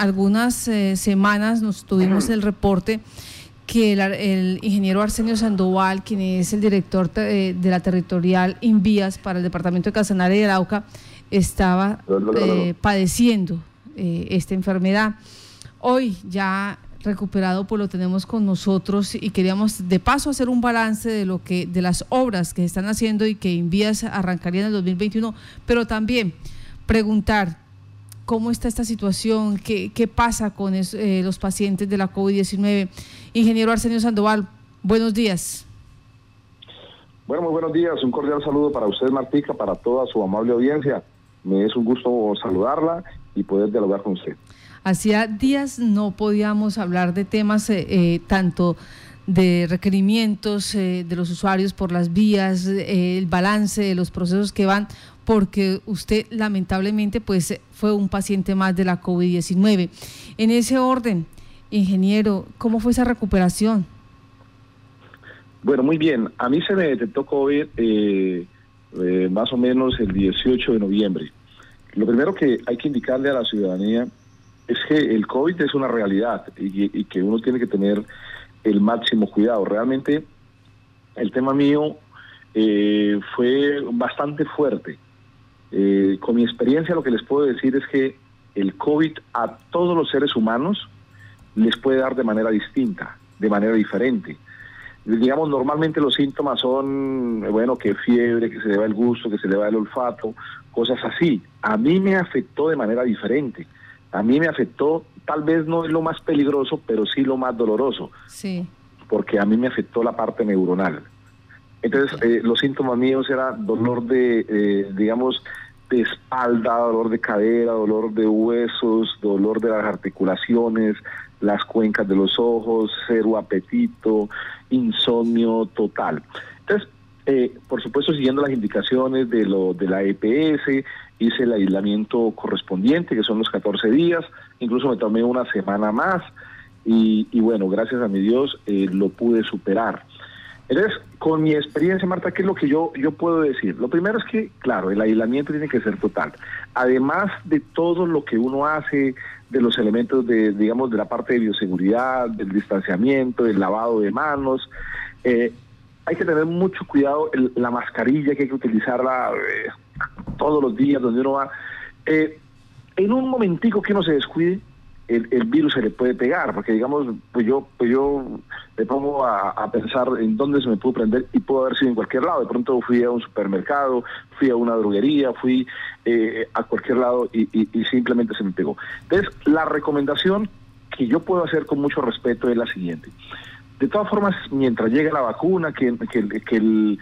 algunas eh, semanas nos tuvimos el reporte que el, ingeniero Arsenio Sandoval, quien es el director de la territorial Invías para el departamento de Casanare y Arauca, estaba padeciendo esta enfermedad. Hoy ya recuperado, pues lo tenemos con nosotros y queríamos de paso hacer un balance de lo que de las obras que se están haciendo y que Invías arrancaría en el 2021, pero también preguntar cómo está esta situación, qué, qué pasa con eh, los pacientes de la COVID-19. Ingeniero Arsenio Sandoval, buenos días. Bueno, muy buenos días, un cordial saludo para usted, Martica, para toda su amable audiencia. Me es un gusto saludarla y poder dialogar con usted. Hacía días no podíamos hablar de temas eh, eh, tanto de requerimientos eh, de los usuarios por las vías, el balance de los procesos que van, porque usted lamentablemente pues fue un paciente más de la COVID-19. En ese orden, ingeniero, ¿cómo fue esa recuperación? Bueno, muy bien. A mí se me detectó COVID más o menos el 18 de noviembre. Lo primero que hay que indicarle a la ciudadanía es que el COVID es una realidad y, que uno tiene que tener el máximo cuidado. Realmente el tema mío eh, fue bastante fuerte. Eh, con mi experiencia lo que les puedo decir es que el COVID a todos los seres humanos les puede dar de manera distinta, de manera diferente. Digamos, normalmente los síntomas son, bueno, que fiebre, que se le va el gusto, que se le va el olfato, cosas así. A mí me afectó de manera diferente a mí me afectó, tal vez no es lo más peligroso, pero sí lo más doloroso. Sí. Porque a mí me afectó la parte neuronal. Entonces, eh, los síntomas míos eran dolor de, eh, digamos, de espalda, dolor de cadera, dolor de huesos, dolor de las articulaciones, las cuencas de los ojos, cero apetito, insomnio total. Entonces, eh, por supuesto, siguiendo las indicaciones de, lo, de la EPS, hice el aislamiento correspondiente, que son los 14 días, incluso me tomé una semana más y, bueno, gracias a mi Dios eh, lo pude superar. Entonces, con mi experiencia, Marta, ¿qué es lo que yo, yo puedo decir? Lo primero es que, claro, el aislamiento tiene que ser total. Además de todo lo que uno hace, de los elementos de, digamos, de la parte de bioseguridad, del distanciamiento, del lavado de manos, eh, hay que tener mucho cuidado, la mascarilla que hay que utilizarla eh, todos los días donde uno va. Eh, en un momentico que uno se descuide, el, virus se le puede pegar, porque digamos, pues yo, pues yo me pongo a, pensar en dónde se me pudo prender y pudo haber sido en cualquier lado. De pronto fui a un supermercado, fui a una droguería, fui eh, a cualquier lado y, simplemente se me pegó. Entonces, la recomendación que yo puedo hacer con mucho respeto es la siguiente. De todas formas, mientras llegue la vacuna, que, el,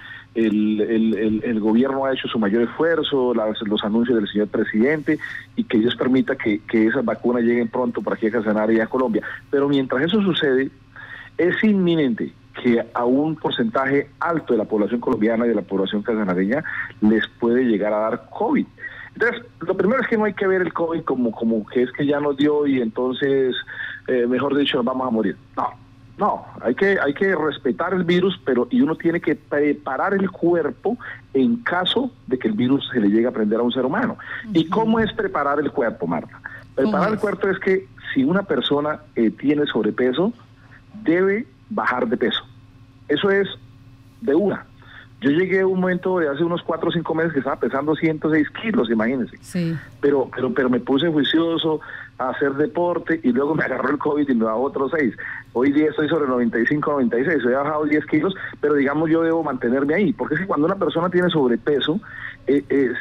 el, gobierno ha hecho su mayor esfuerzo, los anuncios del señor presidente, y que Dios permita que, esas vacunas lleguen pronto para aquí a Casanare y a Colombia. Pero mientras eso sucede, es inminente que a un porcentaje alto de la población colombiana y de la población casanareña les puede llegar a dar COVID. Entonces, lo primero es que no hay que ver el COVID como, como que es que ya nos dio y entonces, eh, mejor dicho, nos vamos a morir. No, no, hay que, hay que respetar el virus, pero y uno tiene que preparar el cuerpo en caso de que el virus se le llegue a prender a un ser humano. ¿Y cómo es preparar el cuerpo, Marta? Preparar el cuerpo es que si una persona eh, tiene sobrepeso, debe bajar de peso. Eso es de una. Yo llegué a un momento de hace unos cuatro o cinco meses que estaba pesando 106 kilos, imagínense. Sí. Pero, pero, pero me puse juicioso a hacer deporte y luego me agarró el COVID y me bajó otros 6. Hoy día estoy sobre 95, 96, he bajado 10 kilos, pero digamos yo debo mantenerme ahí, porque si cuando una persona tiene sobrepeso, eh, eh,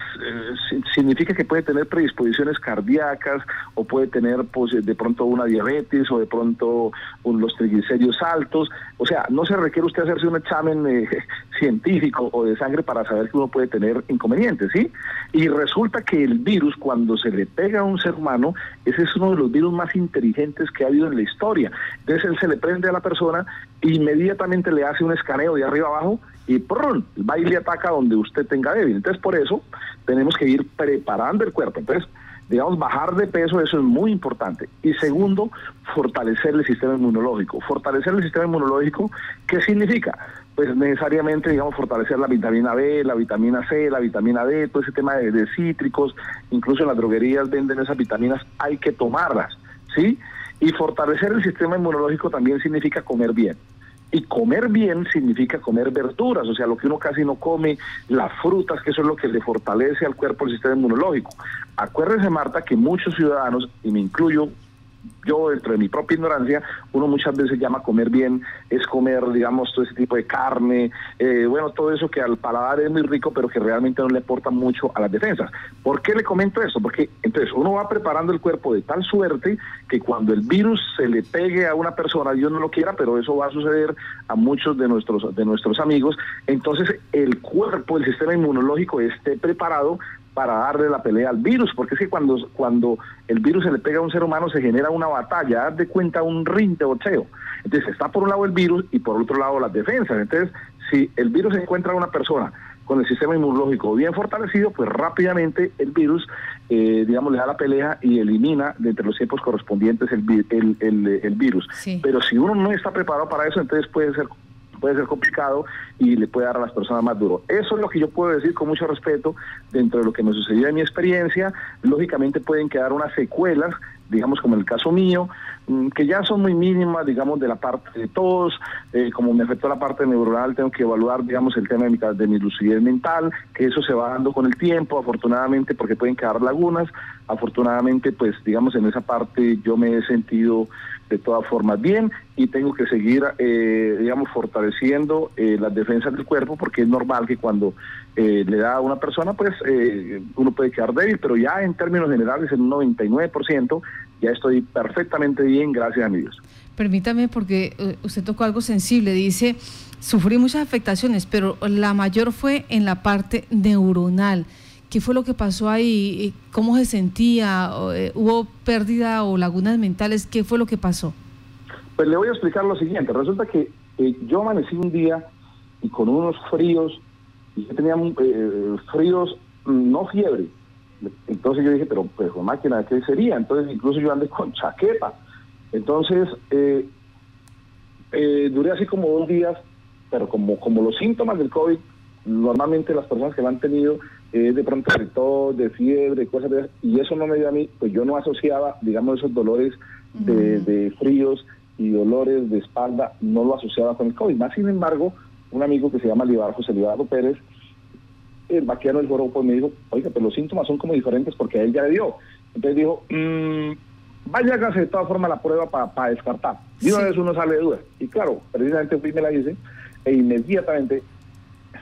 significa que puede tener predisposiciones cardíacas o puede tener pues, de pronto una diabetes o de pronto los triglicéridos altos. O sea, no se requiere usted hacerse un examen eh, científico o de sangre para saber que uno puede tener inconvenientes, ¿sí? Y resulta que el virus, cuando se le pega a un ser humano, ese es uno de los virus más inteligentes que ha habido en la historia. Entonces él le prende a la persona, inmediatamente le hace un escaneo de arriba abajo y ¡prum! va y le ataca donde usted tenga débil. Entonces, por eso tenemos que ir preparando el cuerpo. Entonces, digamos, bajar de peso, eso es muy importante. Y segundo, fortalecer el sistema inmunológico. Fortalecer el sistema inmunológico, ¿qué significa? Pues necesariamente, digamos, fortalecer la vitamina B, la vitamina C, la vitamina D, todo ese tema de, de cítricos, incluso en las droguerías venden esas vitaminas, hay que tomarlas. ¿sí? Y fortalecer el sistema inmunológico también significa comer bien. Y comer bien significa comer verduras, o sea, lo que uno casi no come, las frutas, que eso es lo que le fortalece al cuerpo el sistema inmunológico. Acuérdense, Marta, que muchos ciudadanos, y me incluyo, yo, dentro de mi propia ignorancia, uno muchas veces llama comer bien, es comer, digamos, todo ese tipo de carne, eh, bueno, todo eso que al paladar es muy rico, pero que realmente no le aporta mucho a las defensas. ¿Por qué le comento eso? Porque entonces uno va preparando el cuerpo de tal suerte que cuando el virus se le pegue a una persona, Dios no lo quiera, pero eso va a suceder a muchos de nuestros, de nuestros amigos, entonces el cuerpo, el sistema inmunológico esté preparado para darle la pelea al virus, porque es que cuando, cuando el virus se le pega a un ser humano se genera una batalla, haz de cuenta un ring de boxeo. Entonces está por un lado el virus y por otro lado las defensas. Entonces, si el virus encuentra a una persona con el sistema inmunológico bien fortalecido, pues rápidamente el virus, eh, digamos, le da la pelea y elimina de entre los tiempos correspondientes el, el, el, virus. Pero si uno no está preparado para eso, entonces puede ser puede ser complicado y le puede dar a las personas más duro. Eso es lo que yo puedo decir con mucho respeto dentro de lo que me sucedió en mi experiencia. Lógicamente pueden quedar unas secuelas, digamos como en el caso mío, mm, que ya son muy mínimas, digamos, de la parte de todos. Eh, como me afectó la parte neuronal, tengo que evaluar, digamos, el tema de mi, de mi lucidez mental, que eso se va dando con el tiempo, afortunadamente, porque pueden quedar lagunas. Afortunadamente, pues, digamos, en esa parte yo me he sentido de todas formas bien y tengo que seguir, eh, digamos, fortaleciendo eh, las defensas del cuerpo porque es normal que cuando eh, le da a una persona, pues uno puede quedar débil, pero ya en términos generales, en un 99%, ya estoy perfectamente bien, gracias a mi Dios. Permítame, porque usted tocó algo sensible, dice, sufrí muchas afectaciones, pero la mayor fue en la parte neuronal. ¿Qué fue lo que pasó ahí? ¿Cómo se sentía? Eh, ¿Hubo pérdida o lagunas mentales? ¿Qué fue lo que pasó? Pues le voy a explicar lo siguiente. Resulta que eh, yo amanecí un día y con unos fríos, y yo tenía eh, fríos, mm, no fiebre. Entonces yo dije, pero pues máquina, ¿qué sería? Entonces incluso yo andé con chaqueta. Entonces duré así como dos días, pero como, como los síntomas del COVID, normalmente las personas que lo han tenido eh, de pronto de tos, de fiebre, cosas de y eso no me dio a mí, pues yo no asociaba, digamos, esos dolores de, fríos y dolores de espalda, no lo asociaba con el COVID. Más sin embargo, un amigo que se llama Libar, José Libardo Pérez, el vaqueano del pues me dijo, oiga, pero los síntomas son como diferentes porque a él ya le dio. Entonces dijo, mmm, vaya hágase de todas formas la prueba para descartar. Y una vez uno sale de duda. Y claro, precisamente fui y me la hice e inmediatamente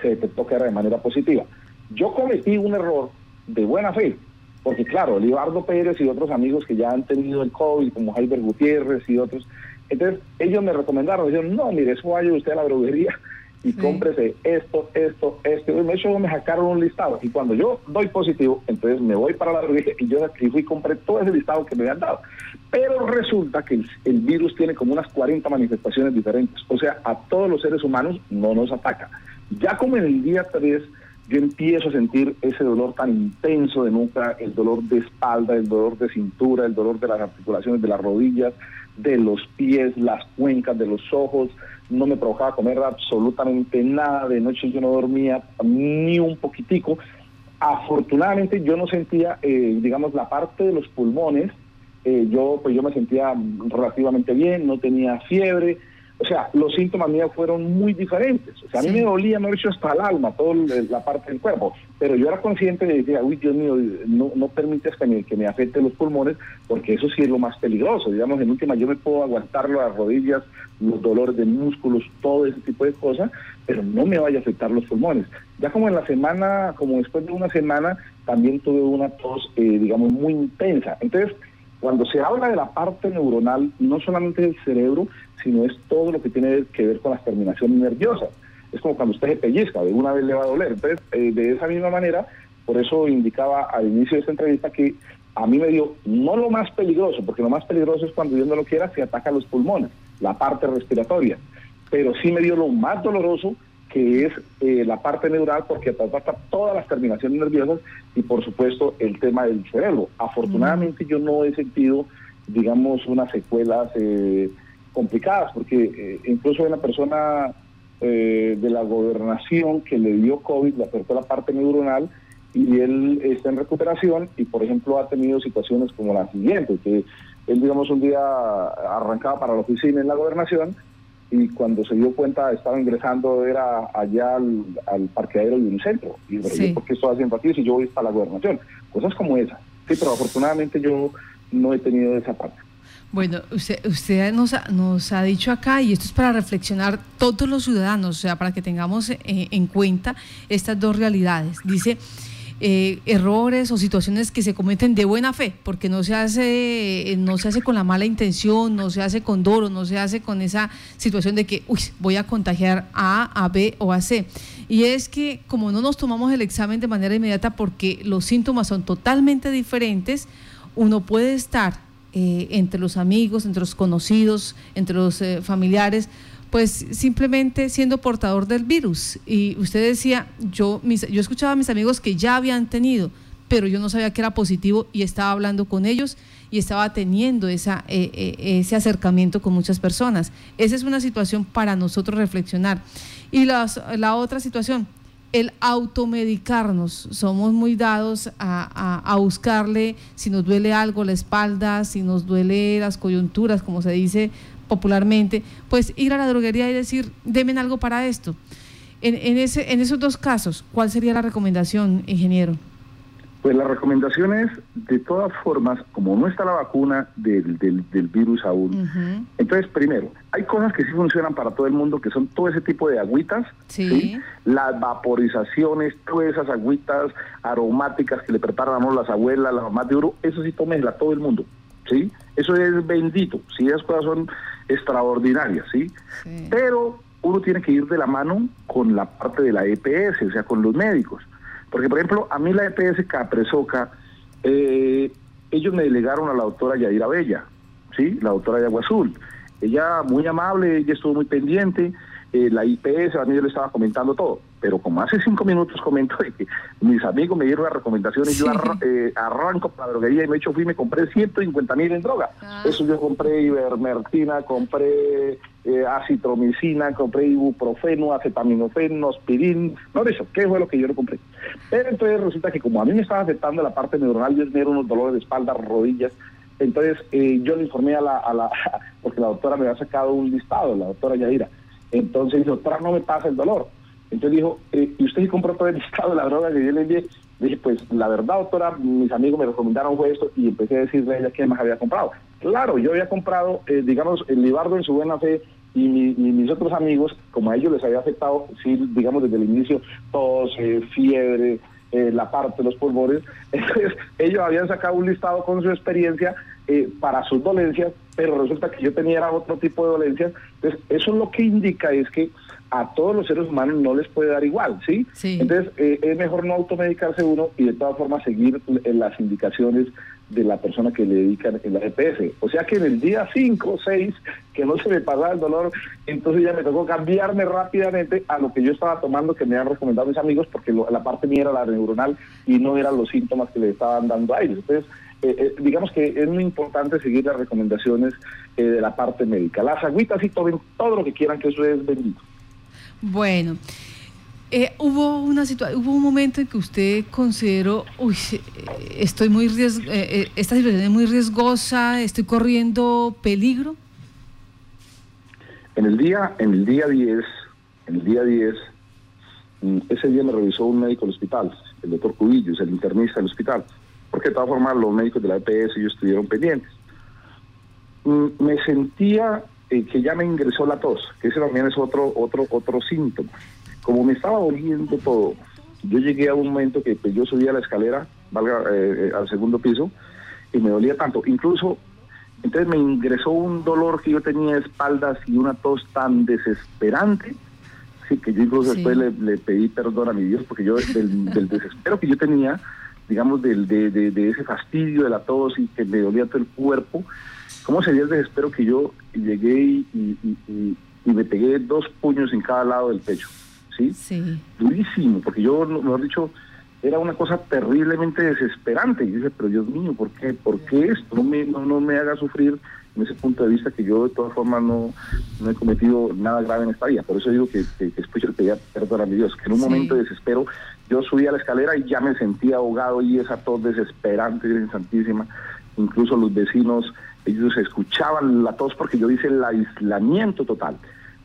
se detectó que era de manera positiva. Yo cometí un error de buena fe, porque claro, Libardo Pérez y otros amigos que ya han tenido el COVID, como Javier Gutiérrez y otros, entonces ellos me recomendaron, dijeron, no, mire, eso vaya usted a la droguería y cómprese esto, esto, esto. Y de me sacaron un listado. Y cuando yo doy positivo, entonces me voy para la droguería y yo aquí fui y compré todo ese listado que me habían dado. Pero resulta que el, virus tiene como unas 40 manifestaciones diferentes. O sea, a todos los seres humanos no nos ataca. Ya como en el día 3 yo empiezo a sentir ese dolor tan intenso de nuca, el dolor de espalda, el dolor de cintura, el dolor de las articulaciones de las rodillas, de los pies, las cuencas de los ojos, no me provocaba comer absolutamente nada, de noche yo no dormía ni un poquitico. Afortunadamente yo no sentía, eh, digamos, la parte de los pulmones, eh, yo pues yo me sentía relativamente bien, no tenía fiebre, o sea, los síntomas míos fueron muy diferentes. O sea, a mí me dolía, me hecho hasta el alma, toda la parte del cuerpo. Pero yo era consciente de decir, uy, Dios mío, no, no permites que me, que me afecte los pulmones, porque eso sí es lo más peligroso. Digamos, en última, yo me puedo aguantar las rodillas, los dolores de músculos, todo ese tipo de cosas, pero no me vaya a afectar los pulmones. Ya como en la semana, como después de una semana, también tuve una tos, eh, digamos, muy intensa. Entonces, cuando se habla de la parte neuronal, no solamente del cerebro, sino es todo lo que tiene que ver con las terminaciones nerviosas. Es como cuando usted se pellizca, de una vez le va a doler. Entonces, eh, de esa misma manera, por eso indicaba al inicio de esta entrevista que a mí me dio no lo más peligroso, porque lo más peligroso es cuando Dios no lo quiera, se ataca los pulmones, la parte respiratoria. Pero sí me dio lo más doloroso, que es eh, la parte neural, porque ataca todas las terminaciones nerviosas y, por supuesto, el tema del cerebro. Afortunadamente, yo no he sentido, digamos, unas secuelas. Eh, complicadas, porque eh, incluso una persona eh, de la gobernación que le dio COVID, le afectó la parte neuronal y él está en recuperación y, por ejemplo, ha tenido situaciones como la siguiente, que él, digamos, un día arrancaba para la oficina en la gobernación y cuando se dio cuenta estaba ingresando era allá al, al parqueadero de un centro. Y sí. ¿por qué estoy haciendo aquí si yo voy para la gobernación? Cosas como esa. Sí, pero afortunadamente yo no he tenido esa parte. Bueno, usted, usted nos, ha, nos ha dicho acá, y esto es para reflexionar todos los ciudadanos, o sea, para que tengamos eh, en cuenta estas dos realidades. Dice, eh, errores o situaciones que se cometen de buena fe, porque no se hace, eh, no se hace con la mala intención, no se hace con dolo, no se hace con esa situación de que uy, voy a contagiar a A, a B o a C. Y es que como no nos tomamos el examen de manera inmediata porque los síntomas son totalmente diferentes, uno puede estar eh, entre los amigos, entre los conocidos, entre los eh, familiares, pues simplemente siendo portador del virus. Y usted decía, yo, mis, yo escuchaba a mis amigos que ya habían tenido, pero yo no sabía que era positivo y estaba hablando con ellos y estaba teniendo esa, eh, ese acercamiento con muchas personas. Esa es una situación para nosotros reflexionar. Y la otra situación, el automedicarnos. Somos muy dados a, buscarle si nos duele algo la espalda, si nos duele las coyunturas, como se dice popularmente, pues ir a la droguería y decir, denme algo para esto. En, ese, en esos dos casos, ¿cuál sería la recomendación, ingeniero? Pues la recomendación es, de todas formas, como no está la vacuna del, del, virus aún, entonces primero, hay cosas que sí funcionan para todo el mundo, que son todo ese tipo de agüitas, sí. las vaporizaciones, todas esas agüitas aromáticas que le preparan a las abuelas, las mamás de oro, eso sí tómenla todo el mundo, ¿sí? Eso es bendito, sí, esas cosas son extraordinarias, ¿sí? sí. Pero uno tiene que ir de la mano con la parte de la EPS, o sea, con los médicos. Porque, por ejemplo, a mí la EPS Capresoca, eh, ellos me delegaron a la doctora Yadira Bella, ¿sí? La doctora de Agua Azul. Ella muy amable, ella estuvo muy pendiente, eh, la IPS, a mí yo le estaba comentando todo, pero como hace cinco minutos comento de que mis amigos me dieron la recomendación y yo eh, arranco para la droguería y me hecho fui y me compré 150 mil en droga. Ah. Eso yo compré ivermectina, compré eh, acitromicina, compré ibuprofeno, acetaminofeno, aspirin, no de eso, ¿qué fue lo que yo no compré? Pero entonces resulta que como a mí me estaba afectando la parte neuronal, yo tenía unos dolores de espalda, rodillas, entonces yo le informé a la, a la, porque la doctora me había sacado un listado, la doctora Yadira, entonces doctora, no me pasa el dolor. Entonces dijo, eh, ¿y usted compró todo el listado de la droga que yo le envié? dije, pues la verdad, doctora, mis amigos me recomendaron fue esto y empecé a decirle a ella qué más había comprado. Claro, yo había comprado, eh, digamos, el Libardo en su buena fe y, mis otros amigos, como a ellos les había afectado, sí, digamos, desde el inicio, tos, eh, fiebre, la parte de los pulmones. Entonces, ellos habían sacado un listado con su experiencia para sus dolencias, pero resulta que yo tenía otro tipo de dolencias. Entonces, eso lo que indica es que a todos los seres humanos no les puede dar igual, ¿sí? Entonces, eh, es mejor no automedicarse uno y de todas formas seguir las indicaciones de la persona que le dedican en la EPS. O sea que en el día 5 o 6, que no se me pasaba el dolor, entonces ya me tocó cambiarme rápidamente a lo que yo estaba tomando, que me han recomendado mis amigos, porque la parte mía era la neuronal y no eran los síntomas que le estaban dando a ellos. Entonces, eh, eh, digamos que es muy importante seguir las recomendaciones de la parte médica. Las agüitas y tomen todo lo que quieran, que eso es bendito. Bueno, eh, hubo una situación, hubo un momento en que usted consideró, uy, estoy muy riesgo, eh, eh, esta situación es muy riesgosa, estoy corriendo peligro. En el día, en el día 10, en el día 10, mm, ese día me revisó un médico del hospital, el doctor Cubillos, el internista del hospital, porque de todas formas los médicos de la EPS ellos estuvieron pendientes. Mm, me sentía eh, que ya me ingresó la tos, que ese también es otro, otro, otro síntoma. Como me estaba doliendo todo, yo llegué a un momento que pues, yo subía la escalera, valga, eh, eh, al segundo piso, y me dolía tanto. Incluso, entonces me ingresó un dolor que yo tenía de espaldas y una tos tan desesperante, sí, que yo incluso después le, pedí perdón a mi Dios, porque yo del, desespero que yo tenía, digamos, del, de, de ese fastidio de la tos y que me dolía todo el cuerpo, ¿Cómo sería el desespero que yo llegué y, me pegué dos puños en cada lado del pecho? ¿Sí? Sí. Durísimo, porque yo, mejor dicho, era una cosa terriblemente desesperante. Y dije, pero Dios mío, ¿por qué, ¿Por qué esto? No me, no, me haga sufrir en ese punto de vista que yo de todas formas no, no he cometido nada grave en esta vida. Por eso digo que, que, que después yo le pedía perdón a mi Dios, que en un momento de desespero yo subí a la escalera y ya me sentía ahogado y esa tos desesperante, Virgen Santísima. Incluso los vecinos, ellos escuchaban la tos porque yo hice el aislamiento total.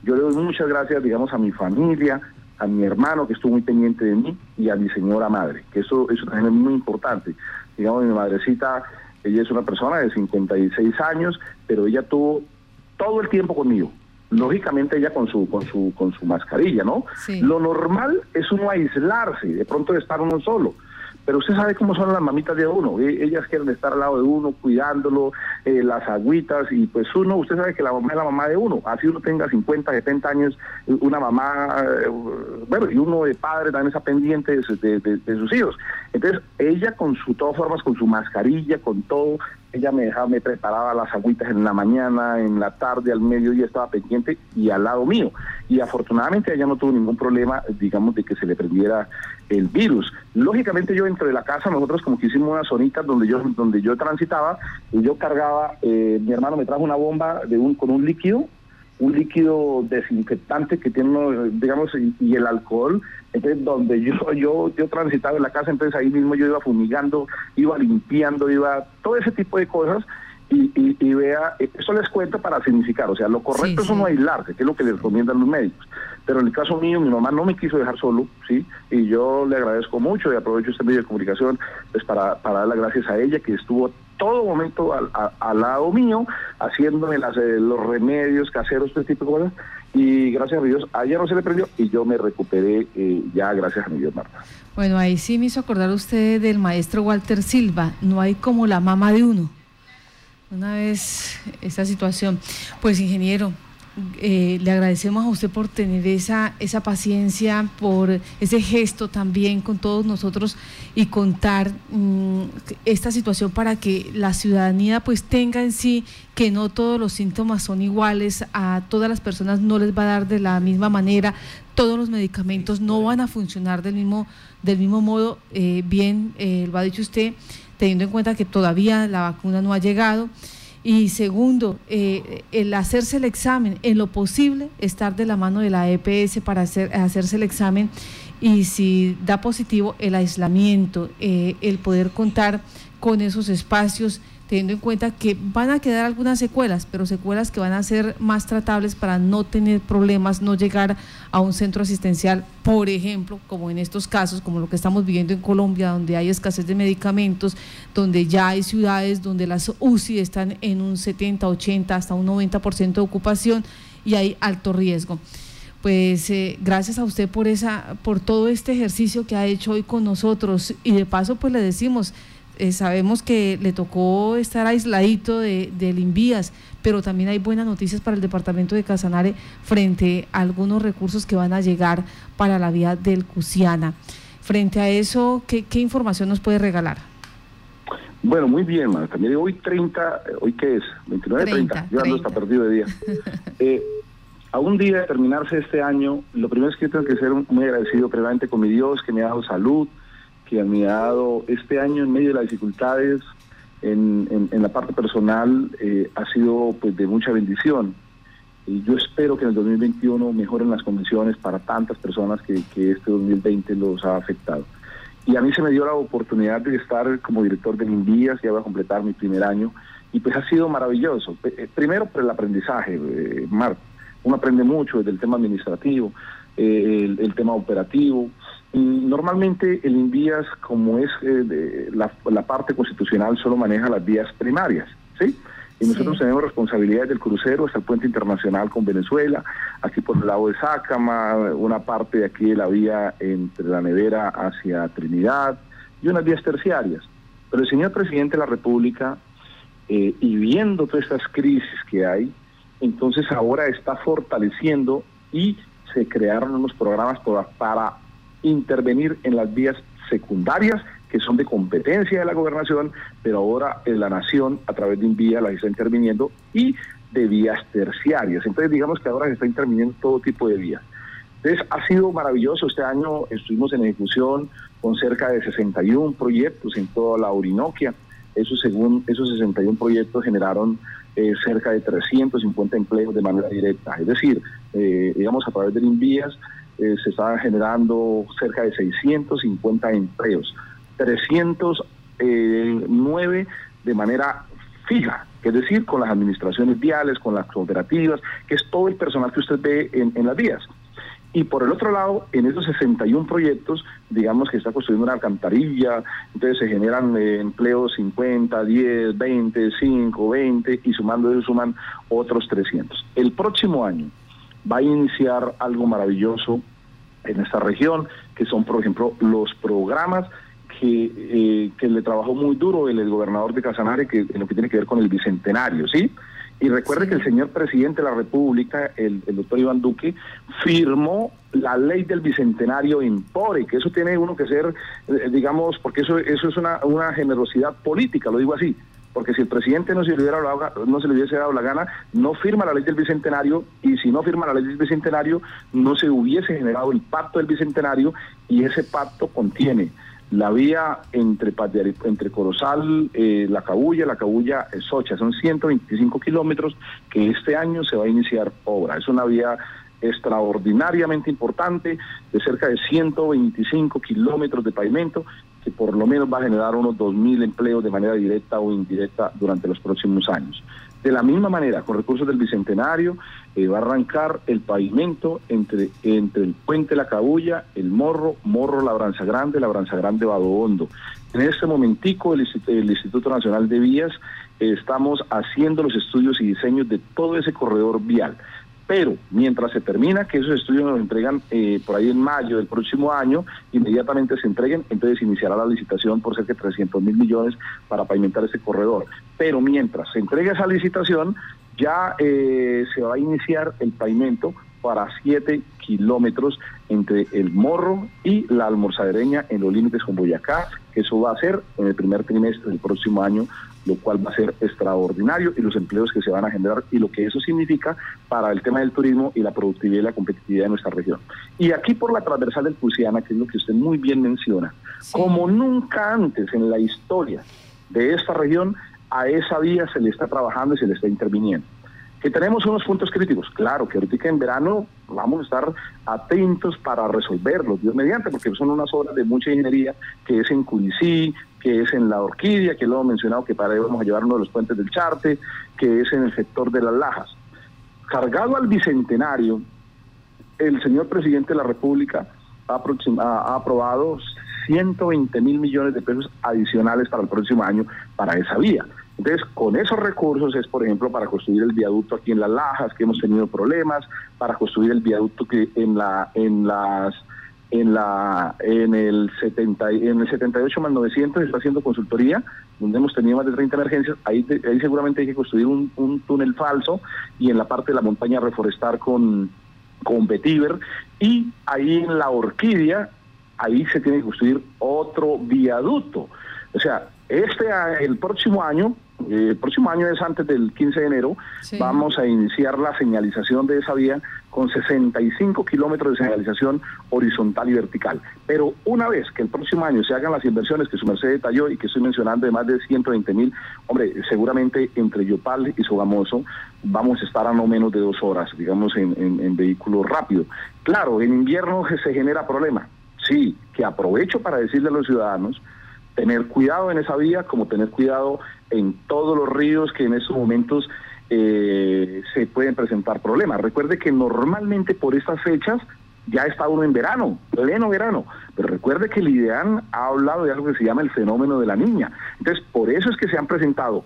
Yo le doy muchas gracias, digamos, a mi familia, a mi hermano que estuvo muy pendiente de mí y a mi señora madre, que eso, eso también es muy importante. Digamos, mi madrecita ella es una persona de 56 años, pero ella tuvo todo el tiempo conmigo. Lógicamente ella con su con su con su mascarilla, ¿no? Lo normal es uno aislarse, de pronto estar uno solo. Pero usted sabe cómo son las mamitas de uno. E, ellas quieren estar al lado de uno, cuidándolo, eh, las agüitas, y pues uno, usted sabe que la mamá es la mamá de uno. Así uno tenga 50, 70 años, una mamá, eh, bueno, y uno de padre también está pendiente de, de, sus hijos. Entonces, ella con su, todas formas, con su mascarilla, con todo, ella me dejaba, me preparaba las agüitas en la mañana, en la tarde, al mediodía estaba pendiente y al lado mío. Y afortunadamente ella no tuvo ningún problema, digamos, de que se le prendiera el virus. Lógicamente yo dentro de la casa, nosotros como que hicimos una zonita donde yo, donde yo transitaba y yo cargaba, eh, mi hermano me trajo una bomba de un, con un líquido un líquido desinfectante que tiene, digamos, y, el alcohol. Entonces, donde yo, yo, yo transitaba en la casa, entonces ahí mismo yo iba fumigando, iba limpiando, iba todo ese tipo de cosas. Y, y, vea, eso les cuento para significar, o sea, lo correcto es uno aislarse, que es lo que les recomiendan los médicos. Pero en el caso mío, mi mamá no me quiso dejar solo, ¿sí? Y yo le agradezco mucho y aprovecho este medio de comunicación pues para, para dar las gracias a ella, que estuvo todo momento al, lado mío, haciéndome las, eh, los remedios caseros, este tipo de cosas. Y gracias a Dios, ayer no se le prendió y yo me recuperé eh, ya gracias a mi Dios, Marta. Bueno, ahí sí me hizo acordar usted del maestro Walter Silva, no hay como la mamá de uno. Una vez esa situación, pues ingeniero, eh, le agradecemos a usted por tener esa, esa paciencia, por ese gesto también con todos nosotros y contar mm, esta situación para que la ciudadanía pues tenga en sí que no todos los síntomas son iguales, a todas las personas no les va a dar de la misma manera, todos los medicamentos no van a funcionar del mismo, del mismo modo, eh, bien eh, lo ha dicho usted, teniendo en cuenta que todavía la vacuna no ha llegado. Y segundo, eh, el hacerse el examen, en lo posible, estar de la mano de la EPS para hacer, hacerse el examen. Y si da positivo, el aislamiento, eh, el poder contar con esos espacios teniendo en cuenta que van a quedar algunas secuelas, pero secuelas que van a ser más tratables para no tener problemas, no llegar a un centro asistencial, por ejemplo, como en estos casos, como lo que estamos viviendo en Colombia, donde hay escasez de medicamentos, donde ya hay ciudades donde las UCI están en un 70, 80, hasta un 90% de ocupación y hay alto riesgo. Pues eh, gracias a usted por esa por todo este ejercicio que ha hecho hoy con nosotros. Y de paso pues le decimos eh, sabemos que le tocó estar aisladito de, del Invías, pero también hay buenas noticias para el departamento de Casanare frente a algunos recursos que van a llegar para la vía del Cusiana. Frente a eso, ¿qué, información nos puede regalar? Bueno, muy bien, Marta. Mire, hoy 30, ¿hoy qué es? 29, 30. 30. Yo ando hasta perdido de día. eh, a un día de terminarse este año, lo primero es que tengo que ser muy agradecido previamente con mi Dios, que me ha dado salud, que me ha dado este año en medio de las dificultades en, en, la parte personal eh, ha sido pues de mucha bendición. Y yo espero que en el 2021 mejoren las condiciones para tantas personas que, que este 2020 los ha afectado. Y a mí se me dio la oportunidad de estar como director de Lindías, ya voy a completar mi primer año, y pues ha sido maravilloso. Eh, primero por el aprendizaje, eh, Marta. Uno aprende mucho desde el tema administrativo, eh, el, tema operativo, Normalmente el INVIAS, como es eh, la, parte constitucional, solo maneja las vías primarias, ¿sí? Y nosotros tenemos responsabilidades del crucero hasta el puente internacional con Venezuela, aquí por el lado de Sácama, una parte de aquí de la vía entre la nevera hacia Trinidad y unas vías terciarias. Pero el señor presidente de la República, eh, y viendo todas estas crisis que hay, entonces ahora está fortaleciendo y se crearon unos programas para intervenir en las vías secundarias que son de competencia de la gobernación, pero ahora en la nación a través de un vía las está interviniendo y de vías terciarias. Entonces digamos que ahora se está interviniendo todo tipo de vías. Entonces ha sido maravilloso, este año estuvimos en ejecución con cerca de 61 proyectos en toda la Orinoquia, esos, según, esos 61 proyectos generaron eh, cerca de 350 empleos de manera directa. Es decir, eh, digamos, a través del Invías se estaban generando cerca de 650 empleos, 309 de manera fija, es decir, con las administraciones viales, con las cooperativas, que es todo el personal que usted ve en, en las vías. Y por el otro lado, en esos 61 proyectos, digamos que está construyendo una alcantarilla, entonces se generan eh, empleos 50, 10, 20, 5, 20 y sumando eso suman otros 300. El próximo año va a iniciar algo maravilloso en esta región, que son, por ejemplo, los programas que, eh, que le trabajó muy duro el, el gobernador de Casanare, que en lo que tiene que ver con el bicentenario, ¿sí? Y recuerde que el señor presidente de la República, el, doctor Iván Duque, firmó la ley del bicentenario en PORE, que eso tiene uno que ser, eh, digamos, porque eso, eso es una, una generosidad política, lo digo así, porque si el presidente no se, le hubiera no se le hubiese dado la gana, no firma la ley del bicentenario y si no firma la ley del bicentenario, no se hubiese generado el pacto del bicentenario y ese pacto contiene la vía entre, entre Corozal, eh, La Cabulla, La Cabulla, eh, Socha, son 125 kilómetros que este año se va a iniciar obra. Es una vía extraordinariamente importante de cerca de 125 kilómetros de pavimento que por lo menos va a generar unos 2.000 empleos de manera directa o indirecta durante los próximos años. De la misma manera, con recursos del Bicentenario, eh, va a arrancar el pavimento entre, entre el puente La Cabulla, el Morro, Morro Labranza Grande, Labranza Grande Hondo. En este momentico, el, el Instituto Nacional de Vías, eh, estamos haciendo los estudios y diseños de todo ese corredor vial pero mientras se termina, que esos estudios nos entregan eh, por ahí en mayo del próximo año, inmediatamente se entreguen, entonces iniciará la licitación por cerca de 300 mil millones para pavimentar ese corredor. Pero mientras se entregue esa licitación, ya eh, se va a iniciar el pavimento para 7 kilómetros entre el Morro y la Almorzadereña en los límites con Boyacá, que eso va a ser en el primer trimestre del próximo año lo cual va a ser extraordinario y los empleos que se van a generar y lo que eso significa para el tema del turismo y la productividad y la competitividad de nuestra región. Y aquí por la transversal del Prusiana, que es lo que usted muy bien menciona, como nunca antes en la historia de esta región, a esa vía se le está trabajando y se le está interviniendo. Que tenemos unos puntos críticos, claro, que ahorita en verano vamos a estar atentos para resolverlos, Dios mediante, porque son unas obras de mucha ingeniería, que es en Curicí, que es en la Orquídea, que lo hemos mencionado, que para ello vamos a llevar uno de los puentes del Charte, que es en el sector de las Lajas. Cargado al bicentenario, el señor presidente de la República ha, ha aprobado 120 mil millones de pesos adicionales para el próximo año para esa vía. Entonces, con esos recursos es, por ejemplo, para construir el viaducto aquí en Las Lajas, que hemos tenido problemas, para construir el viaducto que en la en las en la en el 70 en el 78 más 900 está haciendo consultoría donde hemos tenido más de 30 emergencias. Ahí, ahí seguramente hay que construir un, un, túnel falso y en la parte de la montaña reforestar con con Betiver y ahí en la Orquídea ahí se tiene que construir otro viaducto. O sea este el próximo año el próximo año es antes del 15 de enero, vamos a iniciar la señalización de esa vía con 65 kilómetros de señalización horizontal y vertical. Pero una vez que el próximo año se hagan las inversiones que su merced detalló y que estoy mencionando de más de 120 mil, hombre, seguramente entre Yopal y Sogamoso vamos a estar a no menos de dos horas, digamos, en, en vehículo rápido. Claro, en invierno se genera problema. Sí, que aprovecho para decirle a los ciudadanos tener cuidado en esa vía, como tener cuidado en todos los ríos que en esos momentos eh, se pueden presentar problemas. Recuerde que normalmente por estas fechas ya está uno en verano, pleno verano, pero recuerde que el IDEAN ha hablado de algo que se llama el fenómeno de la niña. Entonces, por eso es que se han presentado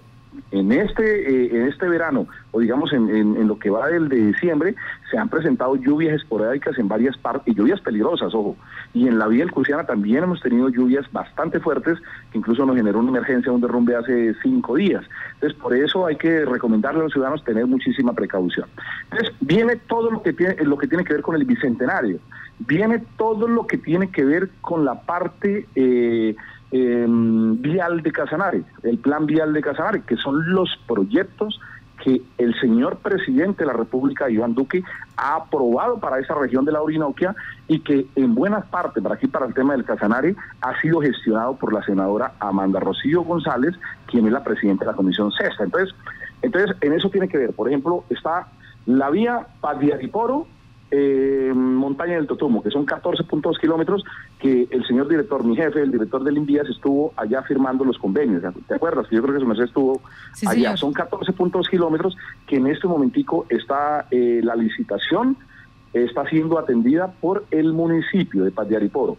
en este, eh, en este verano, o digamos en, en, lo que va del de diciembre, se han presentado lluvias esporádicas en varias partes, y lluvias peligrosas, ojo. Y en la vía del Cruciana también hemos tenido lluvias bastante fuertes, que incluso nos generó una emergencia, un derrumbe hace cinco días. Entonces, por eso hay que recomendarle a los ciudadanos tener muchísima precaución. Entonces, viene todo lo que tiene, lo que tiene que ver con el bicentenario, viene todo lo que tiene que ver con la parte... Eh, Em, vial de Casanare, el plan vial de Casanare, que son los proyectos que el señor presidente de la República, Iván Duque, ha aprobado para esa región de la Orinoquia y que en buena parte, para aquí para el tema del Casanare, ha sido gestionado por la senadora Amanda Rocío González, quien es la presidenta de la Comisión Sexta. Entonces, Entonces, en eso tiene que ver, por ejemplo, está la vía Pagliariporo, eh, Montaña del Totumo, que son 14.2 kilómetros, que el señor director, mi jefe, el director del Invías, estuvo allá firmando los convenios. ¿Te acuerdas? Yo creo que su merced estuvo allá. Son 14.2 kilómetros que en este momentico está eh, la licitación, está siendo atendida por el municipio de Paz de Ariporo.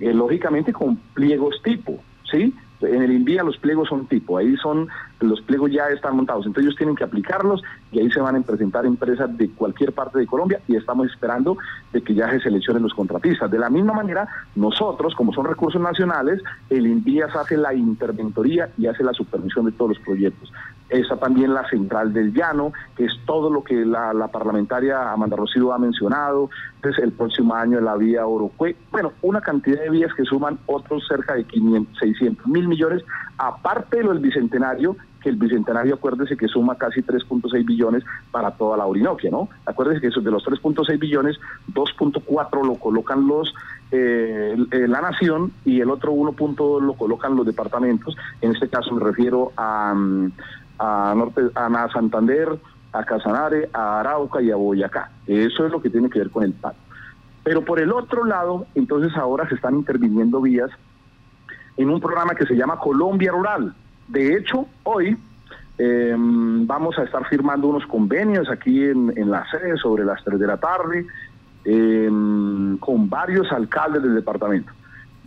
Eh, lógicamente con pliegos tipo, ¿sí? En el Invía los pliegos son tipo, ahí son, los pliegos ya están montados, entonces ellos tienen que aplicarlos y ahí se van a presentar empresas de cualquier parte de Colombia y estamos esperando de que ya se seleccionen los contratistas. De la misma manera, nosotros, como son recursos nacionales, el Invías hace la interventoría y hace la supervisión de todos los proyectos. Está también la central del llano, que es todo lo que la, parlamentaria Amanda Rocío ha mencionado. Entonces, el próximo año la vía Orocue. Bueno, una cantidad de vías que suman otros cerca de 500, 600 mil millones, aparte de lo del bicentenario, que el bicentenario, acuérdese que suma casi 3.6 billones para toda la Orinoquia, ¿no? Acuérdese que de los 3.6 billones, 2.4 lo colocan los eh, la nación y el otro 1.2 lo colocan los departamentos. En este caso me refiero a, a, Norte, a Santander, a Casanare, a Arauca y a Boyacá. Eso es lo que tiene que ver con el PAC. Pero por el otro lado, entonces ahora se están interviniendo vías en un programa que se llama Colombia Rural. De hecho, hoy em, vamos a estar firmando unos convenios aquí en, la sede sobre las 3 de la tarde em, con varios alcaldes del departamento.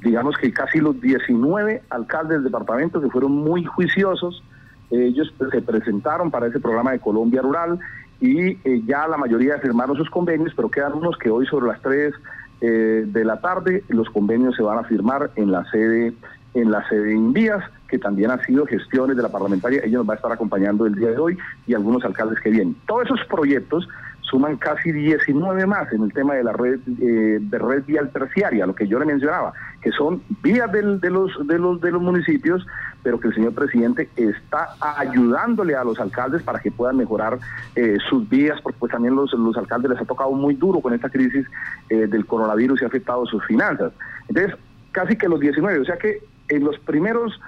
Digamos que casi los 19 alcaldes del departamento que fueron muy juiciosos ellos se presentaron para ese programa de Colombia Rural y eh, ya la mayoría firmaron sus convenios, pero quedan unos que hoy sobre las 3 eh, de la tarde los convenios se van a firmar en la sede en la sede de Invías, que también ha sido gestiones de la parlamentaria, ella nos va a estar acompañando el día de hoy y algunos alcaldes que vienen. Todos esos proyectos suman casi 19 más en el tema de la red eh, de red vial terciaria, lo que yo le mencionaba, que son vías de, los, de, los, de los municipios, pero que el señor presidente está ayudándole a los alcaldes para que puedan mejorar eh, sus vías, porque pues también los, los alcaldes les ha tocado muy duro con esta crisis eh, del coronavirus y ha afectado sus finanzas. Entonces, casi que los 19, o sea que en los primeros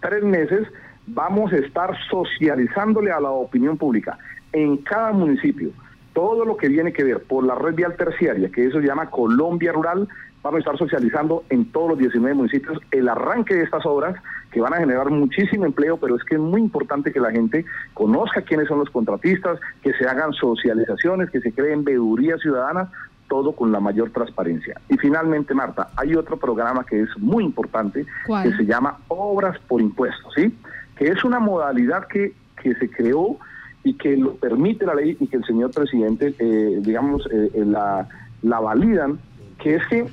tres meses vamos a estar socializándole a la opinión pública en cada municipio todo lo que viene que ver por la red vial terciaria, que eso se llama Colombia Rural, vamos a estar socializando en todos los 19 municipios el arranque de estas obras que van a generar muchísimo empleo, pero es que es muy importante que la gente conozca quiénes son los contratistas, que se hagan socializaciones, que se creen veedurías ciudadanas, todo con la mayor transparencia. Y finalmente, Marta, hay otro programa que es muy importante, que se llama Obras por Impuestos, ¿sí? Que es una modalidad que, que se creó y que lo permite la ley y que el señor presidente, eh, digamos, eh, eh, la, la validan, que es que,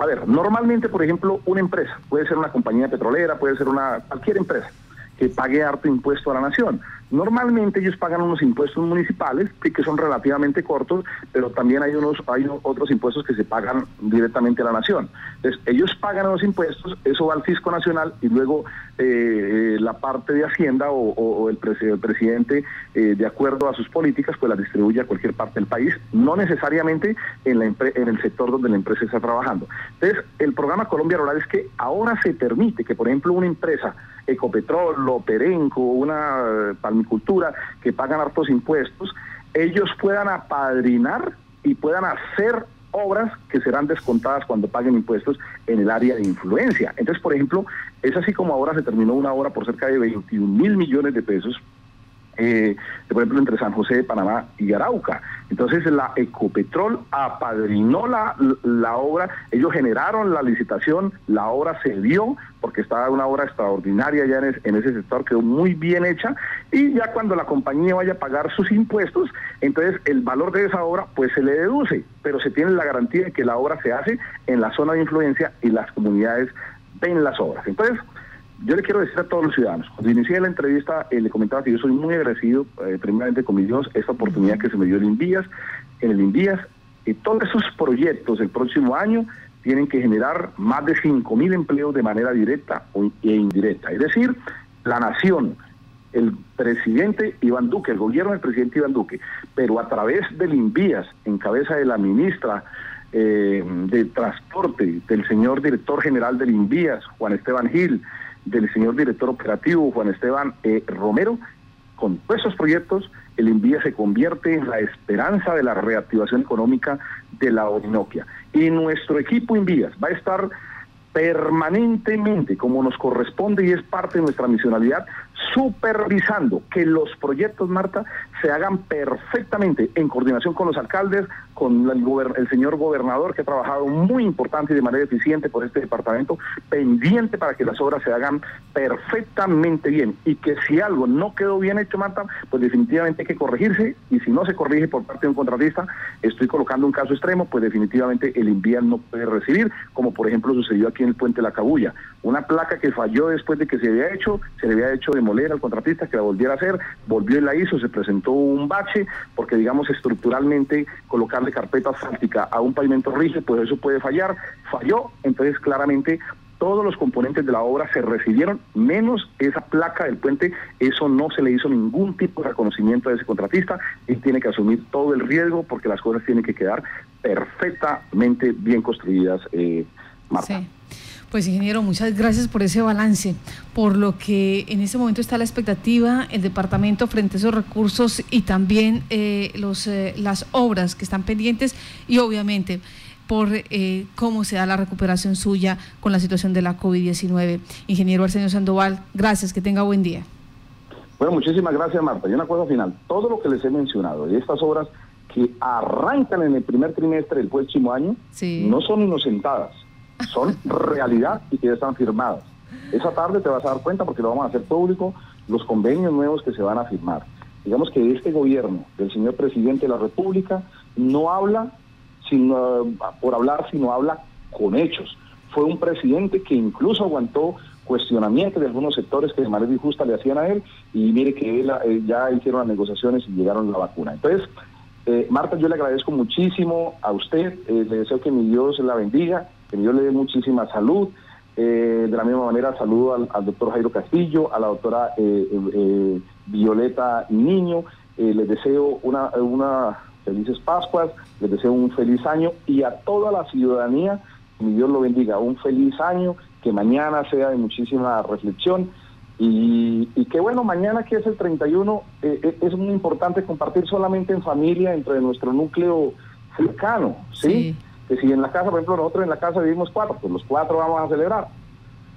a ver, normalmente, por ejemplo, una empresa, puede ser una compañía petrolera, puede ser una cualquier empresa, que pague harto impuesto a la nación. Normalmente ellos pagan unos impuestos municipales que son relativamente cortos, pero también hay unos hay otros impuestos que se pagan directamente a la nación. Entonces, ellos pagan los impuestos, eso va al fisco nacional y luego eh, la parte de Hacienda o, el, presidente, eh, de acuerdo a sus políticas, pues la distribuye a cualquier parte del país, no necesariamente en, la en el sector donde la empresa está trabajando. Entonces, el programa Colombia Rural es que ahora se permite que, por ejemplo, una empresa Ecopetrol, Perenco, una palmicultura que pagan hartos impuestos, ellos puedan apadrinar y puedan hacer obras que serán descontadas cuando paguen impuestos en el área de influencia. Entonces, por ejemplo, es así como ahora se terminó una obra por cerca de 21 mil millones de pesos eh, por ejemplo, entre San José de Panamá y Arauca. Entonces, la Ecopetrol apadrinó la, la obra, ellos generaron la licitación, la obra se dio, porque estaba una obra extraordinaria ya en, ese sector, quedó muy bien hecha, y ya cuando la compañía vaya a pagar sus impuestos, entonces el valor de esa obra pues se le deduce, pero se tiene la garantía de que la obra se hace en la zona de influencia y las comunidades ven las obras. Entonces, yo le quiero decir a todos los ciudadanos, cuando inicié la entrevista eh, le comentaba que yo soy muy agradecido, eh, primeramente con mi Dios, esta oportunidad que se me dio en Invías, en el Invías, todos esos proyectos del próximo año tienen que generar más de 5 mil empleos de manera directa e indirecta. Es decir, la nación, el presidente Iván Duque, el gobierno del presidente Iván Duque, pero a través del Invías, en cabeza de la ministra eh, de Transporte, del señor director general del Invías, Juan Esteban Gil, del señor director operativo Juan Esteban eh, Romero, con todos esos proyectos, el Envía se convierte en la esperanza de la reactivación económica de la Orinoquia. Y nuestro equipo Envías va a estar permanentemente, como nos corresponde y es parte de nuestra misionalidad, supervisando que los proyectos, Marta, se hagan perfectamente en coordinación con los alcaldes, con el, señor gobernador que ha trabajado muy importante y de manera eficiente por este departamento, pendiente para que las obras se hagan perfectamente bien. Y que si algo no quedó bien hecho, Marta, pues definitivamente hay que corregirse. Y si no se corrige por parte de un contratista, estoy colocando un caso extremo, pues definitivamente el envían no puede recibir, como por ejemplo sucedió aquí en el puente La Cabulla, una placa que falló después de que se había hecho, se le había hecho demoler al contratista que la volviera a hacer, volvió y la hizo, se presentó un bache, porque digamos estructuralmente colocarle carpeta asfáltica a un pavimento rígido, pues eso puede fallar, falló, entonces claramente todos los componentes de la obra se recibieron, menos esa placa del puente, eso no se le hizo ningún tipo de reconocimiento a ese contratista, él tiene que asumir todo el riesgo porque las cosas tienen que quedar perfectamente bien construidas, eh, Marta. Pues ingeniero, muchas gracias por ese balance, por lo que en este momento está la expectativa, el departamento frente a esos recursos y también eh, los, eh, las obras que están pendientes y obviamente por eh, cómo se da la recuperación suya con la situación de la COVID-19. Ingeniero Arsenio Sandoval, gracias, que tenga buen día. Bueno, muchísimas gracias Marta. Y una cosa final, todo lo que les he mencionado y estas obras que arrancan en el primer trimestre del próximo año no son inocentadas son realidad y que ya están firmadas. Esa tarde te vas a dar cuenta porque lo vamos a hacer público los convenios nuevos que se van a firmar. Digamos que este gobierno del señor presidente de la República no habla sino, por hablar, sino habla con hechos. Fue un presidente que incluso aguantó cuestionamientos de algunos sectores que de manera injusta le hacían a él y mire que él, eh, ya hicieron las negociaciones y llegaron la vacuna. Entonces, eh, Marta, yo le agradezco muchísimo a usted, eh, le deseo que mi Dios la bendiga que Dios le dé muchísima salud. Eh, de la misma manera saludo al, doctor Jairo Castillo, a la doctora eh, eh, Violeta Niño. les deseo una, una felices Pascuas, les deseo un feliz año y a toda la ciudadanía, mi Dios lo bendiga, un feliz año, que mañana sea de muchísima reflexión. Y, que bueno, mañana que es el 31, es muy importante compartir solamente en familia, dentro de nuestro núcleo cercano, ¿sí? Que si en la casa, por ejemplo, nosotros en la casa vivimos cuatro, pues los cuatro vamos a celebrar.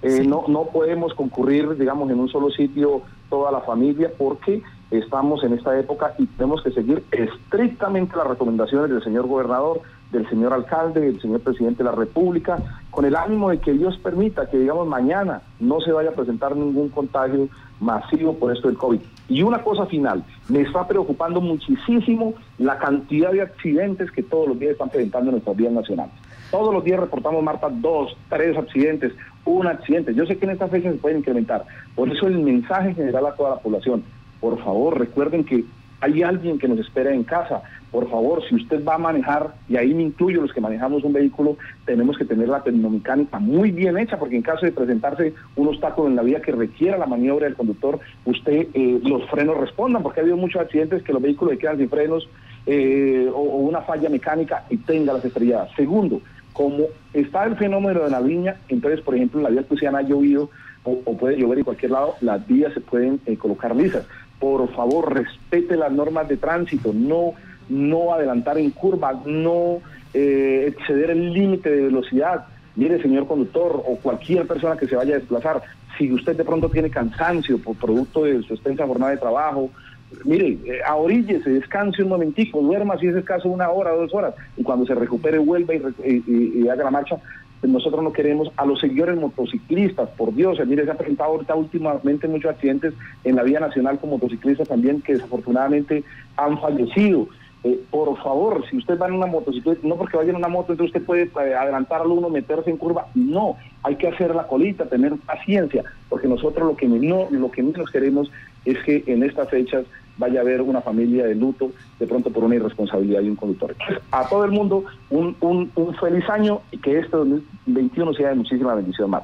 Eh, no, no podemos concurrir, digamos, en un solo sitio toda la familia porque estamos en esta época y tenemos que seguir estrictamente las recomendaciones del señor gobernador, del señor alcalde, del señor presidente de la República, con el ánimo de que Dios permita que, digamos, mañana no se vaya a presentar ningún contagio masivo por esto del COVID. Y una cosa final, me está preocupando muchísimo la cantidad de accidentes que todos los días están presentando en nuestras vías nacionales. Todos los días reportamos, Marta, dos, tres accidentes, un accidente. Yo sé que en esta fecha se pueden incrementar. Por eso el mensaje general a toda la población, por favor, recuerden que hay alguien que nos espera en casa. Por favor, si usted va a manejar, y ahí me incluyo los que manejamos un vehículo, tenemos que tener la tecnomecánica muy bien hecha, porque en caso de presentarse un obstáculo en la vía que requiera la maniobra del conductor, usted eh, los frenos respondan, porque ha habido muchos accidentes que los vehículos quedan sin frenos eh, o, una falla mecánica y tenga las estrelladas. Segundo, como está el fenómeno de la viña, entonces, por ejemplo, en la vía que ha llovido o, puede llover en cualquier lado, las vías se pueden eh, colocar lisas por favor respete las normas de tránsito, no, no adelantar en curva, no eh, exceder el límite de velocidad. Mire, señor conductor o cualquier persona que se vaya a desplazar, si usted de pronto tiene cansancio por producto de su extensa jornada de trabajo, mire, eh, ahoríllese, descanse un momentico, duerma si es el caso una hora, dos horas, y cuando se recupere vuelva y haga la marcha nosotros no queremos a los seguidores motociclistas, por Dios, mire, se han presentado ahorita últimamente muchos accidentes en la vía nacional con motociclistas también que desafortunadamente han fallecido. Eh, por favor, si usted va en una motocicleta, no porque vaya en una moto, entonces usted puede eh, adelantar al uno, meterse en curva. No, hay que hacer la colita, tener paciencia, porque nosotros lo que no, lo que menos queremos es que en estas fechas vaya a haber una familia de luto de pronto por una irresponsabilidad de un conductor. A todo el mundo un, un, un feliz año y que este 2021 sea de muchísima bendición, más.